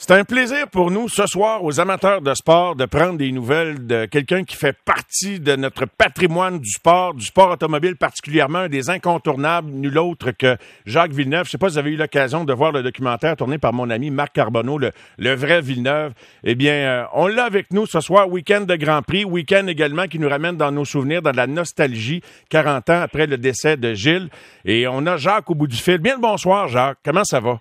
C'est un plaisir pour nous ce soir, aux amateurs de sport, de prendre des nouvelles de quelqu'un qui fait partie de notre patrimoine du sport, du sport automobile particulièrement, des incontournables, nul autre que Jacques Villeneuve. Je sais pas si vous avez eu l'occasion de voir le documentaire tourné par mon ami Marc Carbonneau, le, le vrai Villeneuve. Eh bien, euh, on l'a avec nous ce soir, week-end de Grand Prix, week-end également qui nous ramène dans nos souvenirs, dans la nostalgie, 40 ans après le décès de Gilles. Et on a Jacques au bout du fil. Bien le bonsoir, Jacques. Comment ça va?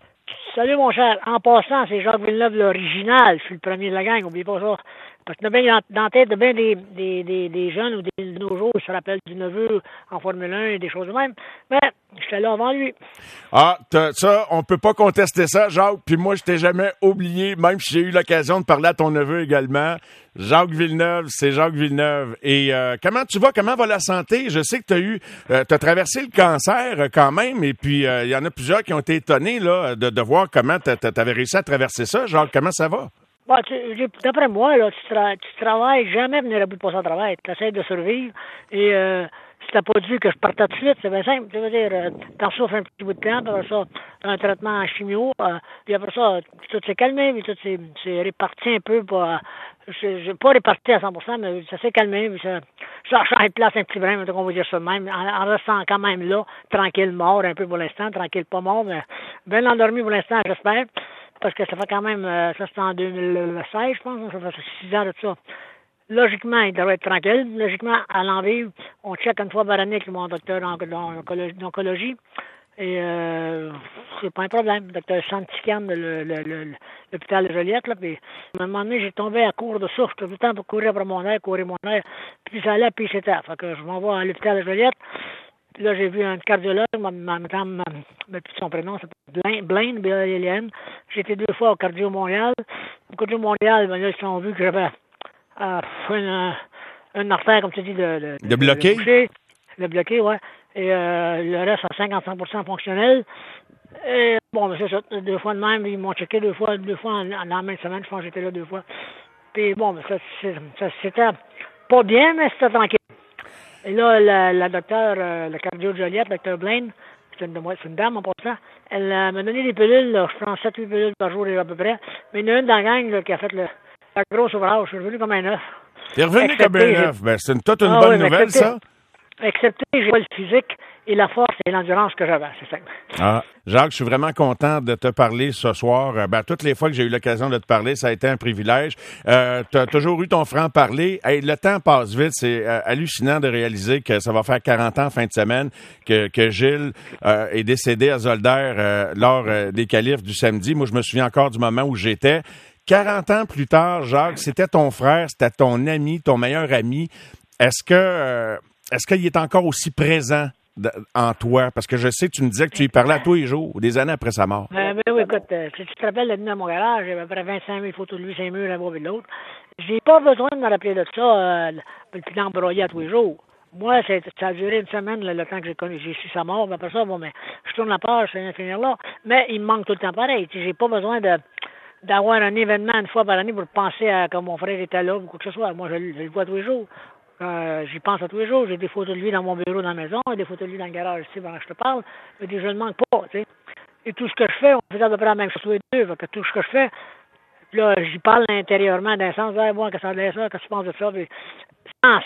Salut, mon cher. En passant, c'est Jacques Villeneuve, l'original. Je suis le premier de la gang, n'oubliez pas ça. Parce que dans, dans la tête de bien des, des, des, des, jeunes ou des, ils se rappellent du neveu en Formule 1 et des choses de même. Mais j'étais là avant lui. Ah, ça, on peut pas contester ça, Jacques. Puis moi, je t'ai jamais oublié, même si j'ai eu l'occasion de parler à ton neveu également. Jacques Villeneuve, c'est Jacques Villeneuve. Et euh, comment tu vas? Comment va la santé? Je sais que tu as eu, euh, tu as traversé le cancer euh, quand même, et puis il y en a plusieurs qui ont été étonnés là, de, de voir comment tu avais réussi à traverser ça. Jacques, comment ça va? Bah, D'après moi, là, tu, tra tu travailles jamais venir à bout de passer au travail. Tu essaies de survivre et euh, si t'as pas dit que je partais tout de suite, c'est bien simple. Tu veux dire, euh, t'en souffres un petit bout de temps, puis après ça, un traitement en chimio, euh, puis après ça, tout s'est calmé, puis tout s'est réparti un peu, pas, pas réparti à 100%, mais ça s'est calmé, puis ça, ça a place un petit brin, on va dire ça même, en, en, restant quand même là, tranquille, mort un peu pour l'instant, tranquille, pas mort, mais bien endormi pour l'instant, j'espère parce que ça fait quand même, euh, ça c'était en 2016, je pense, ça fait six ans de ça. Logiquement, il devrait être tranquille. Logiquement, à l'envie, on check une fois par année avec mon docteur d'oncologie. Et euh, c'est pas un problème. Docteur Santican de l'hôpital de Joliette. Là, puis, à un moment donné, j'ai tombé à court de souffle tout le temps pour courir après mon air, courir mon air. Puis ça allait, puis c'était. Fait que je m'envoie à l'hôpital de Joliette. Là, j'ai vu un cardiologue, ma, ma, ma, ma son prénom, c'est Blaine. J'ai été deux fois au Cardio Montréal. Au Cardio Montréal, ben là, ils ont vu que j'avais euh, une, une, artère, comme tu dis, de, de, de bloqué. De, de bloqué, ouais. Et euh, le reste à 55 fonctionnel. Et bon, ben, c'est ça, deux fois de même. Ils m'ont checké deux fois, deux fois en, en, la même semaine. Je pense que j'étais là deux fois. Puis bon, ben, ça, ça c'était pas bien, mais c'était tranquille. Et là, la, la docteure, euh, le cardio Joliette, docteur Blaine, c'est une, une, dame en passant, elle euh, m'a donné des pilules, là, je prends 7-8 pilules par jour à peu près. Mais il y en a une dans la gang là, qui a fait le, la grosse ouvrage. Je suis revenu comme un œuf. T'es revenu comme un œuf. Ben, c'est une, toute une ah, bonne oui, nouvelle, ça. Excepté, j'ai pas le physique et la force et l'endurance que j'avais, c'est simple. Ah, Jacques, je suis vraiment content de te parler ce soir. Ben, toutes les fois que j'ai eu l'occasion de te parler, ça a été un privilège. Euh, tu as toujours eu ton franc-parler. Hey, le temps passe vite. C'est euh, hallucinant de réaliser que ça va faire 40 ans fin de semaine que, que Gilles euh, est décédé à Zolder euh, lors euh, des qualifs du samedi. Moi, je me souviens encore du moment où j'étais. 40 ans plus tard, Jacques, c'était ton frère, c'était ton ami, ton meilleur ami. Est-ce que euh, est-ce qu'il est encore aussi présent en toi? Parce que je sais que tu me disais que tu y parlais à tous les jours, des années après sa mort. Euh, ben oui, écoute, euh, si tu te rappelles, de à mon garage, j'avais à peu près 25 000 photos de lui, 5 murs, l'un et l'autre. J'ai pas besoin de me rappeler de ça, euh, puis d'embroyer à tous les jours. Moi, ça a duré une semaine, le, le temps que j'ai connu, j'ai su sa mort, mais après ça, bon, mais je tourne la page, c'est finir là. Mais il me manque tout le temps pareil. J'ai pas besoin d'avoir un événement une fois par année pour penser à quand mon frère était là ou quoi que ce soit. Moi, je, je le vois tous les jours. Euh, J'y pense à tous les jours. J'ai des photos de lui dans mon bureau dans la maison, des photos de lui dans le garage ici pendant que je te parle. Mais je ne manque pas, tu sais. Et tout ce que je fais, on fait à peu près la même chose tous les deux. Que tout ce que je fais, là, j'y parle intérieurement d'un sens, hey, moi, que ça ça, que tu penses de ça,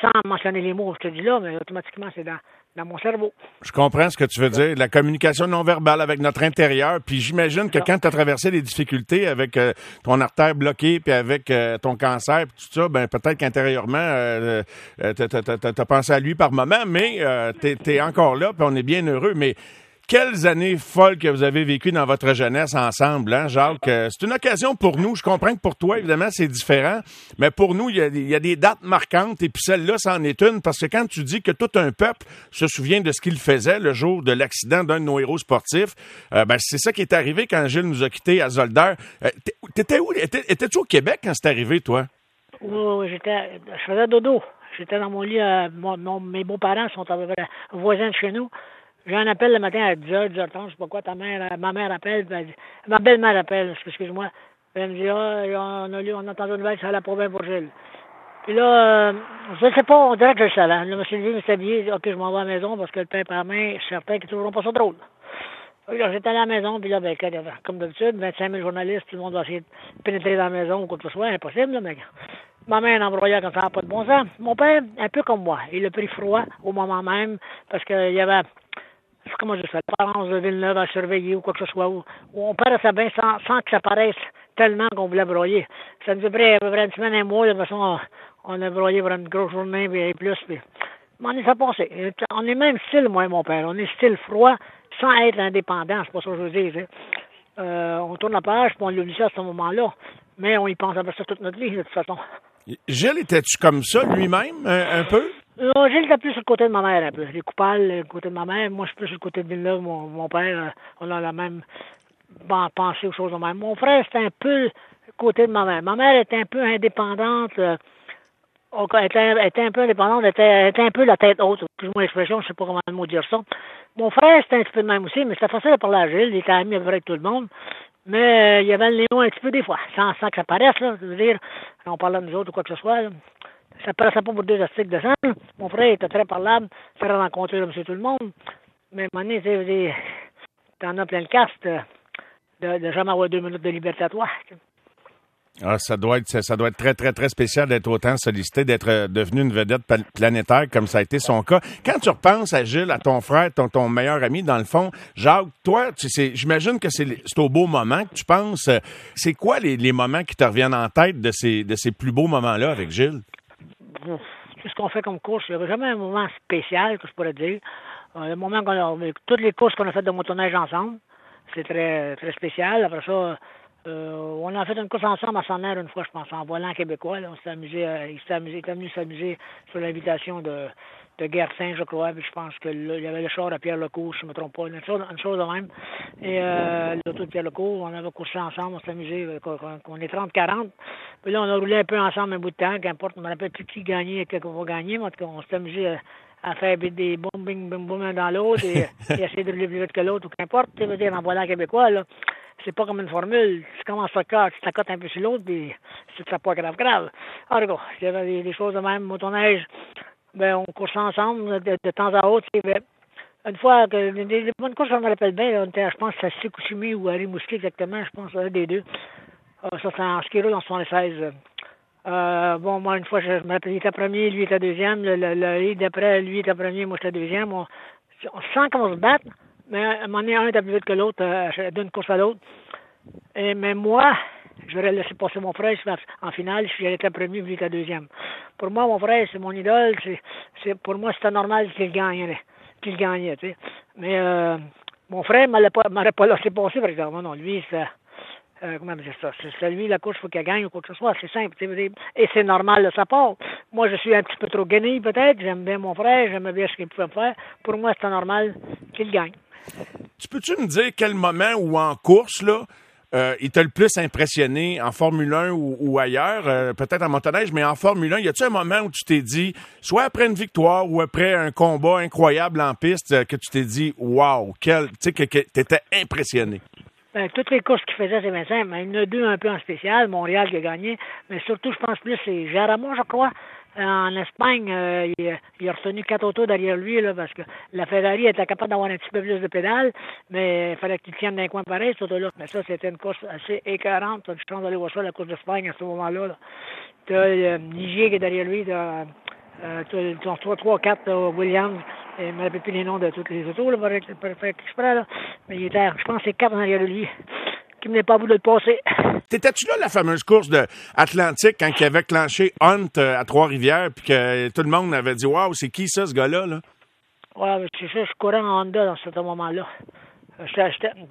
sans mentionner les mots, je te dis là, mais automatiquement, c'est dans, dans mon cerveau. Je comprends ce que tu veux dire. La communication non verbale avec notre intérieur. Puis j'imagine que quand tu as traversé les difficultés avec euh, ton artère bloquée, puis avec euh, ton cancer, puis tout ça, ben peut-être qu'intérieurement, euh, tu as pensé à lui par moment, mais tu es, encore là, puis on est bien heureux. Mais quelles années folles que vous avez vécues dans votre jeunesse ensemble, hein, Jacques? C'est une occasion pour nous. Je comprends que pour toi, évidemment, c'est différent, mais pour nous, il y, a, des dates marquantes, et puis celle-là, c'en est une, parce que quand tu dis que tout un peuple se souvient de ce qu'il faisait le jour de l'accident d'un de nos héros sportifs, euh, ben, c'est ça qui est arrivé quand Gilles nous a quittés à Zolder. Euh, T'étais où? Étais-tu au Québec quand c'est arrivé, toi? Oui, j'étais, je faisais dodo. J'étais dans mon lit, euh, mon, mes beaux-parents sont à peu près voisins de chez nous. J'ai un appel le matin à 10h, 10h30, je sais pas quoi, ta mère, ma mère appelle, ben, ma belle-mère appelle, excuse-moi. Elle me dit, ah, on a lu, on a entendu une nouvelle, allait pas bien pour Gilles. Puis là, euh, je sais pas, on dirait que je le savais. Là, suis levé, me suis habillé, ok, je m'en vais à la maison parce que le pain par main, je certain qu'ils trouveront pas ça drôle. J'étais à la maison, puis là, ben, comme d'habitude, 25 000 journalistes, tout le monde va essayer de pénétrer dans la maison ou quoi que ce soit, impossible, là, mais ma mère envoyait comme ça, pas de bon sens. Mon père, un peu comme moi, il a pris froid au moment même, parce qu'il y avait, comment je fais, l'apparence de Villeneuve à surveiller ou quoi que ce soit, où, on perd sa bain sans, que ça paraisse tellement qu'on voulait broyer. Ça nous a pris à peu près une semaine, un mois, de toute façon, on a broyé pour une grosse journée, et plus, puis on est ça passé. On est même style, moi et mon père. On est style froid, sans être indépendant, c'est pas ça que je veux dire. Euh, on tourne la page, puis on l'oublie ça à ce moment-là. Mais on y pense à ça toute notre vie, de toute façon. Gilles, étais-tu comme ça lui-même, un, peu? Non, Gilles était plus sur le côté de ma mère, un peu. Les coupables, le côté de ma mère. Moi, je suis plus sur le côté de Villeneuve. Mon, mon père, euh, on a la même pensée aux choses de même. Mon frère, c'était un peu le côté de ma mère. Ma mère était un peu indépendante. Euh, était, un peu indépendante, était, était un peu la tête haute. Excuse-moi l'expression, je sais pas comment le mot dire ça. Mon frère, c'était un petit peu de même aussi, mais c'était facile de parler à Gilles. Il était ami avec tout le monde. Mais euh, il y avait le néon un petit peu des fois, sans, sans que ça paraisse, là. Je veux dire, on parlait de nous autres ou quoi que ce soit. Là. Ça paraissait pas pour deux astiques de sang. Mon frère était très parlable, faire rencontrer monsieur tout le monde. Mais à un moment donné, tu t'en as plein le caste de, de jamais avoir deux minutes de liberté à toi. Ah, ça doit être ça doit être très très très spécial d'être autant sollicité, d'être euh, devenu une vedette planétaire comme ça a été son cas. Quand tu repenses à Gilles, à ton frère, ton, ton meilleur ami dans le fond, Jacques, toi, tu sais, j'imagine que c'est au beau moment que tu penses. Euh, c'est quoi les, les, moments qui te reviennent en tête de ces de ces plus beaux moments-là avec Gilles? Tout ce qu'on fait comme course, il n'y avait jamais un moment spécial que je pourrais dire. Euh, le moment qu'on a toutes les courses qu'on a faites de motoneige ensemble, c'est très très spécial. Après ça euh, on a fait une course ensemble à Sonner une fois, je pense, en volant québécois. on s'est amusé, euh, il s'est amusé, il était venu s'amuser sur l'invitation de, de Guertin, je crois. Puis je pense que il y avait le char à Pierre Lecourt, je ne me trompe pas, une chose, une chose de même. Et euh, l'auto de Pierre Lecourt, on avait coursé ensemble, on s'est amusé, euh, on est 30-40. Puis là, on a roulé un peu ensemble un bout de temps, qu'importe, on ne rappelle plus qui gagnait et qui va gagner, mais en tout cas, on s'est amusé à faire des boum, bing, boum, boum dans l'autre et, et, essayer de rouler plus vite que l'autre, ou qu'importe. Tu veux dire, en volant québécois, là c'est pas comme une formule. Tu commences à cote, tu t'accotes un peu sur l'autre, puis c'est pas grave, grave. Alors, ah, il y avait des, choses de même, motoneige, ben, on coursait ensemble de, temps à autre. Une fois, que, des, bonnes courses, je me rappelle bien, on était, je pense, à Sikousimi ou à Rimouski exactement, je pense, un des deux. Ah, ça, c'est en ski roule en 76. Euh, bon, moi, une fois, je, me rappelle, il était premier, lui était deuxième. Le, le, d'après, lui était premier, moi, j'étais deuxième. On, on sent qu'on se bat, mais à un moment donné, un était plus vite que l'autre euh, d'une course à l'autre. Et, mais moi, j'aurais laissé passer mon frère en finale si j'étais premier, lui était deuxième. Pour moi, mon frère, c'est mon idole. Pour moi, c'était normal qu'il gagne, qu'il gagnait, tu sais. Mais euh, mon frère ne m'aurait pas, laissé passer, par exemple. Non, lui, c'est... Euh, comment dire ça? C'est lui, la course, il faut qu'il gagne ou quoi que ce soit. C'est simple. Et c'est normal de sa part. Moi, je suis un petit peu trop gagné, peut-être. J'aime bien mon frère, j'aime bien ce qu'il pouvait faire. Pour moi, c'est normal qu'il gagne. Tu peux-tu me dire quel moment ou en course, là, euh, il t'a le plus impressionné en Formule 1 ou, ailleurs, euh, peut-être en motoneige, mais en Formule 1, y a-tu un moment où tu t'es dit, soit après une victoire ou après un combat incroyable en piste, euh, que tu t'es dit, wow, quel, tu sais, que, que t'étais impressionné? Ben, toutes les courses qu'il faisait, c'est bien simple. Il y en a deux un peu en spécial, Montréal qui a gagné, mais surtout, je pense plus, c'est Jaramo, je crois, en Espagne, euh, il, a retenu quatre autos derrière lui là, parce que la Ferrari était capable d'avoir un petit peu plus de pédales, mais il fallait qu'il tienne d'un coin pareil, ce auto-là. Mais ça, c'était une course assez écœurante. Tu as d'aller voir ça, la course d'Espagne à ce moment-là. Là. Tu as euh, qui est derrière lui, euh, 3, 3, 4 Williams, et je ne me rappelle plus les noms de toutes les autos, là, pour faire exprès, là. mais il était, je pense que c'est quatre derrière lui qui venait pas à bout de le passer. T'étais-tu là la fameuse course de Atlantique quand il avait clenché Hunt euh, à Trois-Rivières puis que tout le monde avait dit Waouh, c'est qui ça, ce gars-là? Là? Ouais, c'est ça, je courais en Honda dans ce moment-là.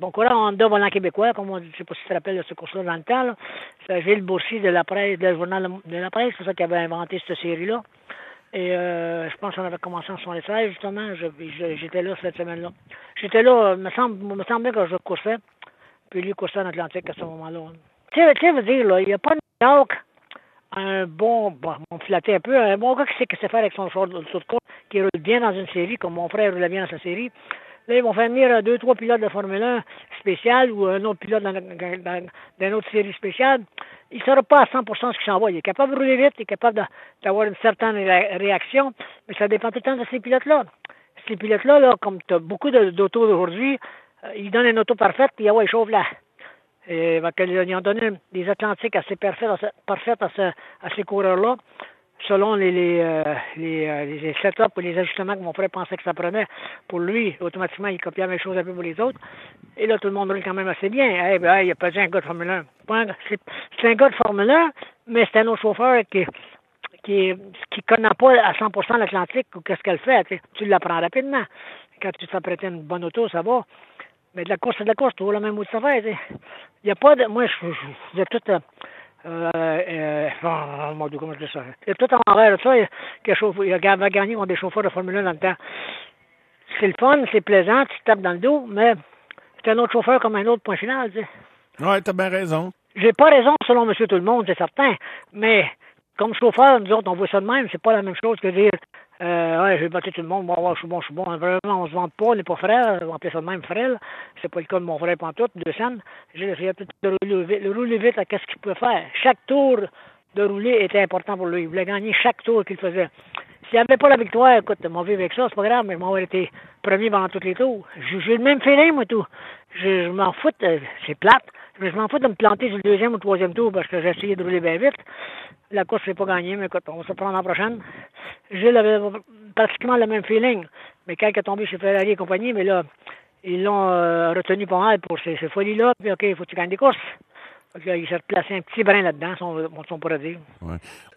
Bon, courant en Honda volant québécois, comme on dit, je sais pas si tu te rappelles de ce course-là dans le temps. Là. C'est Gilles Boursier de la presse, le journal de la presse, c'est ça qui avait inventé cette série-là. Et euh, je pense qu'on avait commencé en 76, justement. J'étais là cette semaine-là. J'étais là, me semble, me semblait que je coursais puis lui coursait en Atlantique à ce moment-là. Tu sais, veux dire, là, il n'y a pas de York, un bon, bon, on flattait un peu, un bon gars qui sait que c'est faire avec son short de course, qui roule bien dans une série, comme mon frère roulait bien dans sa série. Là, ils vont faire venir deux, trois pilotes de Formule 1 spécial ou un autre pilote dans, une autre série spéciale. Il ne saura pas à 100% ce qu'il s'envoie. Il est capable de rouler vite, il est capable d'avoir une certaine réaction, mais ça dépend tout le temps de ces pilotes-là. Ces pilotes-là, là, comme tu as beaucoup d'autos aujourd'hui, il donne une auto parfaite, puis ah ouais, il chauffe là. Et, ils ont donné des Atlantiques assez parfaites, à ces coureurs-là selon les, les, euh, les, euh, les setups ou les ajustements que mon frère pensait que ça prenait pour lui, automatiquement, il copiait la même chose un peu pour les autres. Et là, tout le monde roule quand même assez bien. Eh ben, il n'y a pas un gars de Formule 1. C'est un gars de Formule 1, mais c'est un autre chauffeur qui qui qui connaît pas à 100% l'Atlantique ou qu'est-ce qu'elle fait. Tu l'apprends rapidement. Quand tu t'apprêtes une bonne auto, ça va. Mais de la course, c'est de la course, tu vois la même ça fait. Il n'y a pas de... Moi, je, je, tout... Euh, euh, euh, oh, mon Dieu, comment je dis ça? C'est tout en envers, ça, il y a, il a gagné contre des chauffeurs de Formule 1 dans le temps. C'est le fun, c'est plaisant, tu te tapes dans le dos, mais c'est un autre chauffeur comme un autre point final, tu sais. Ouais, t'as bien raison. J'ai pas raison selon Monsieur Tout le Monde, c'est certain, mais comme chauffeur, nous autres, on voit ça de même, c'est pas la même chose que dire euh, ouais, je vais battre tout le monde, moi, je suis bon, je suis bon. Vraiment, on se vante pas, on n'est pas frère, on appelle ça de même frère. C'est pas le cas de mon frère Pantoute, deux scènes. J'ai essayé de rouler vite, le rouler vite qu'est-ce qu'il pouvait faire. Chaque tour de rouler était important pour lui. Il voulait gagner chaque tour qu'il faisait. S'il n'y avait pas la victoire, écoute, m'en vivre avec ça, c'est pas grave, mais je m'en été premier pendant tous les tours. J'ai le même feeling, moi, tout. Je, m'en fous, c'est plate. Mais je m'en fous de me planter sur le deuxième ou le troisième tour parce que j'ai essayé de rouler bien vite. La course n'est pas gagnée, mais écoute, on va se prendre la prochaine. Gilles avait pratiquement le même feeling. Mais quand il est tombé chez Ferrari et compagnie, mais là, ils l'ont euh, retenu pas mal pour ces, ces folies-là. Puis, OK, il faut que tu gagnes des courses il s'est placé un petit brin là-dedans, si on, pourrait dire.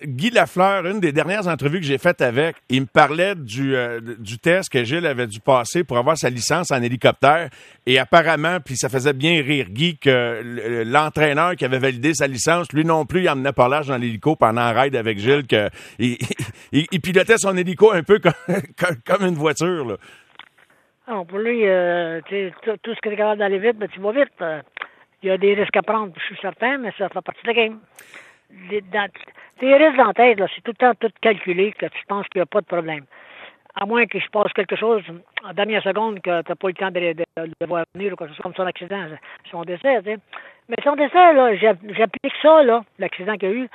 Guy Lafleur, une des dernières entrevues que j'ai faites avec, il me parlait du, euh, du test que Gilles avait dû passer pour avoir sa licence en hélicoptère. Et apparemment, puis ça faisait bien rire Guy que l'entraîneur qui avait validé sa licence, lui non plus, il emmenait par l'âge dans l'hélico pendant un raid avec Gilles, que il, pilotait son hélico un peu comme, une voiture. Là. Alors, pour lui, euh, tout ce que tu es capable d'aller vite, ben, tu vas vite. Il y a des risques à prendre, je suis certain, mais ça fait partie de la game. Les, risques dans la tête, c'est tout le temps tout calculé, que tu penses qu'il n'y a pas de problème. À moins qu'il se passe quelque chose en dernière seconde que tu n'as pas eu le temps de, de, voir venir ou quelque chose comme son accident, son décès. Mais son décès, là, j'applique ça, là, l'accident qu'il y a eu,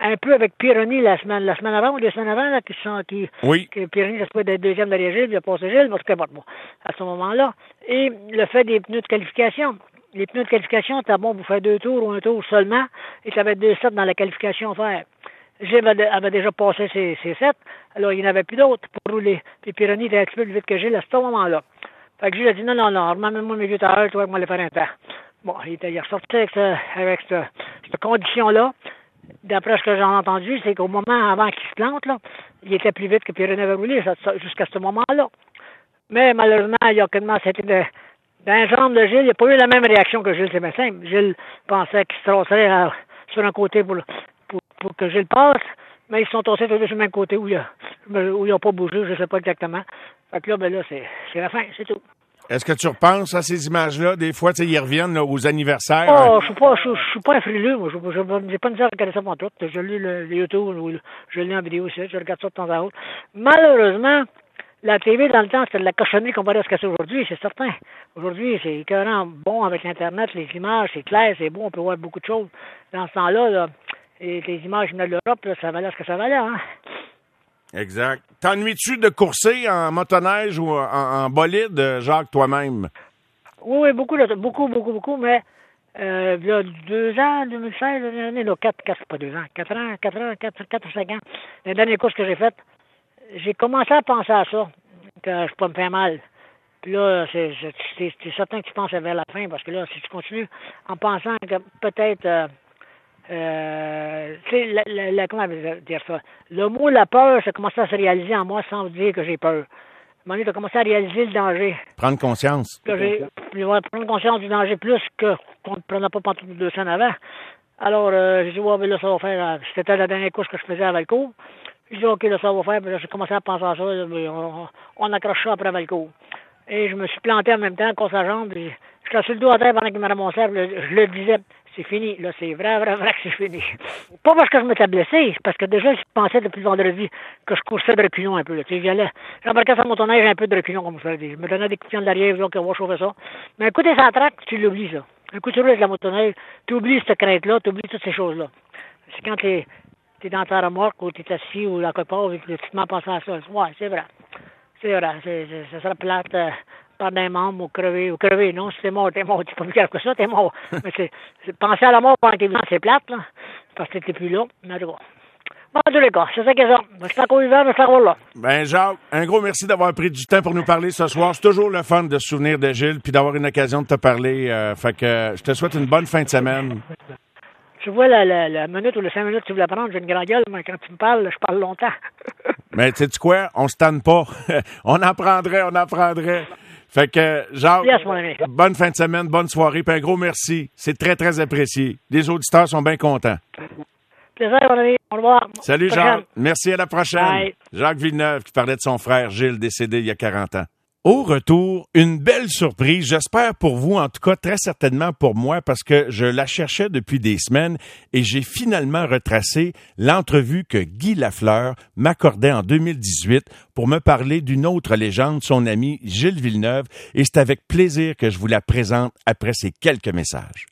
un peu avec Pironi la semaine, la semaine avant ou deux semaines avant, là, qui sont, qui, oui. que Pironi, ça se peut être deuxième derrière Gilles, il a passé Gilles, parce que, bon, à ce moment-là. Et le fait des pneus de qualification les pneus de qualification, t'as bon pour faire deux tours ou un tour seulement, et être deux sets dans la qualification à faire. Gilles avait déjà passé ses, ses sets, alors il n'y en avait plus d'autres pour rouler. Puis Pironi était un petit peu plus vite que Gilles à ce moment-là. Fait que Gilles a dit non, non, non, remets-moi mes vieux tailleurs, tu vois, moi, aller faire un temps. Bon, il était ressorti avec, avec cette, condition-là. D'après ce que j'ai entendu, c'est qu'au moment avant qu'il se plante, là, il était plus vite que Pironi avait roulé jusqu'à ce moment-là. Mais malheureusement, il y a quasiment, c'était la jambe de Gilles, il n'a pas eu la même réaction que Gilles, simple. Gilles pensait qu'il se trosserait sur un côté pour, pour, pour, que Gilles passe, mais ils se sont tossés sur le même côté où il n'a pas bougé, je ne sais pas exactement. Fait que là, ben là, c'est la fin, c'est tout. Est-ce que tu repenses à ces images-là? Des fois, ils reviennent aux anniversaires. Oh, je suis pas, je, suis pas un frileux, moi. Je n'ai pas de à regarder ça pour tout. Je lis le, le YouTube, je lis en vidéo aussi, je regarde ça de temps à autre. Malheureusement, la TV, dans le temps, c'était de la cochonnerie comparée à ce que c'est aujourd'hui, c'est certain. Aujourd'hui, c'est carrément bon avec Internet, les images, c'est clair, c'est bon, on peut voir beaucoup de choses. Dans ce temps-là, là, les images venaient de l'Europe, ça valait ce que ça valait. Hein? Exact. T'ennuies-tu de courser en motoneige ou en, bolide, Jacques, toi-même? Oui, oui, beaucoup, beaucoup, beaucoup, beaucoup, mais euh, il y a deux ans, 2016, l'année, là, quatre, quatre, pas deux ans, quatre ans, quatre ans, quatre, quatre cinq ans, les dernières courses que j'ai faites, j'ai commencé à penser à ça, que je peux me faire mal. Puis là, c'est certain que tu penses vers la fin, parce que là, si tu continues en pensant que peut-être, euh, euh, tu sais, la, comment dire ça, le mot la peur, ça commencé à se réaliser en moi sans vous dire que j'ai peur. À un moment tu as commencé à réaliser le danger. Prendre conscience. Prendre conscience du danger plus que qu'on ne prenait pas pendant deux semaines avant. Alors, euh, j'ai dit, ouais, mais là, ça va faire, c'était la dernière course que je faisais à Valcourt. J'ai dit, OK, là, ça va faire. Puis j'ai commencé à penser à ça. on, accroche ça après Valcourt. Et je me suis planté en même temps, contre sa jambe. Je suis sur le dos à terre pendant qu'il me ramassait. Je le disais, c'est fini. Là, c'est vrai, vrai, vrai que c'est fini. Pas parce que je m'étais blessé, parce que déjà, je pensais depuis vendredi que je coursais de reculons un peu. Là. Tu sais, j'embarquais sur mon tonnerre un peu de reculons, comme je dit. Je me donnais des coups de l'arrière, je on va chauffer ça. Mais écoutez, ça traque, tu l'oublies, ça. Un coup, tu roules avec la motoneige, tu oublies cette crainte-là, tu oublies toutes ces choses-là. C'est quand les, tu es dans ta remorque ou tu es assis ou à quelque part et tu te mets à penser à ça. Ouais, c'est vrai. C'est vrai. ça serait plate. Euh, par des membres ou crever, ou crever, non, si t'es mort, t'es mort, tu peux plus dire que ça, t'es mort. mais c'est, c'est- penser à la mort pendant que t'es vivant, c'est plate, là, parce que t'es plus là, mais cas. Bon, en tous les cas, c'est ça que ça. Je suis encore vivant, mais je suis encore là. Ben, Jacques, un gros merci d'avoir pris du temps pour nous parler ce soir. C'est toujours le fun de se souvenir de Gilles puis d'avoir une occasion de te parler. euh, fait que je te souhaite une bonne fin de semaine. Tu vois la, la, la minute ou les cinq minutes que tu voulais prendre, j'ai une grande gueule, mais quand tu me parles, je parle longtemps. Mais tu sais quoi? On se tanne pas. on apprendrait, on apprendrait. Fait que, Jacques, Yes, bonne fin de semaine, bonne soirée, puis un gros merci. C'est très, très apprécié. Les auditeurs sont bien contents. Plaisir, mon ami. Au revoir. Salut. Jacques. Merci, à la prochaine. Bye. Jacques Villeneuve qui parlait de son frère Gilles, décédé il y a 40 ans. Au retour, une belle surprise, j'espère pour vous, en tout cas très certainement pour moi, parce que je la cherchais depuis des semaines et j'ai finalement retracé l'entrevue que Guy Lafleur m'accordait en 2018 pour me parler d'une autre légende, son ami Gilles Villeneuve, et c'est avec plaisir que je vous la présente après ces quelques messages.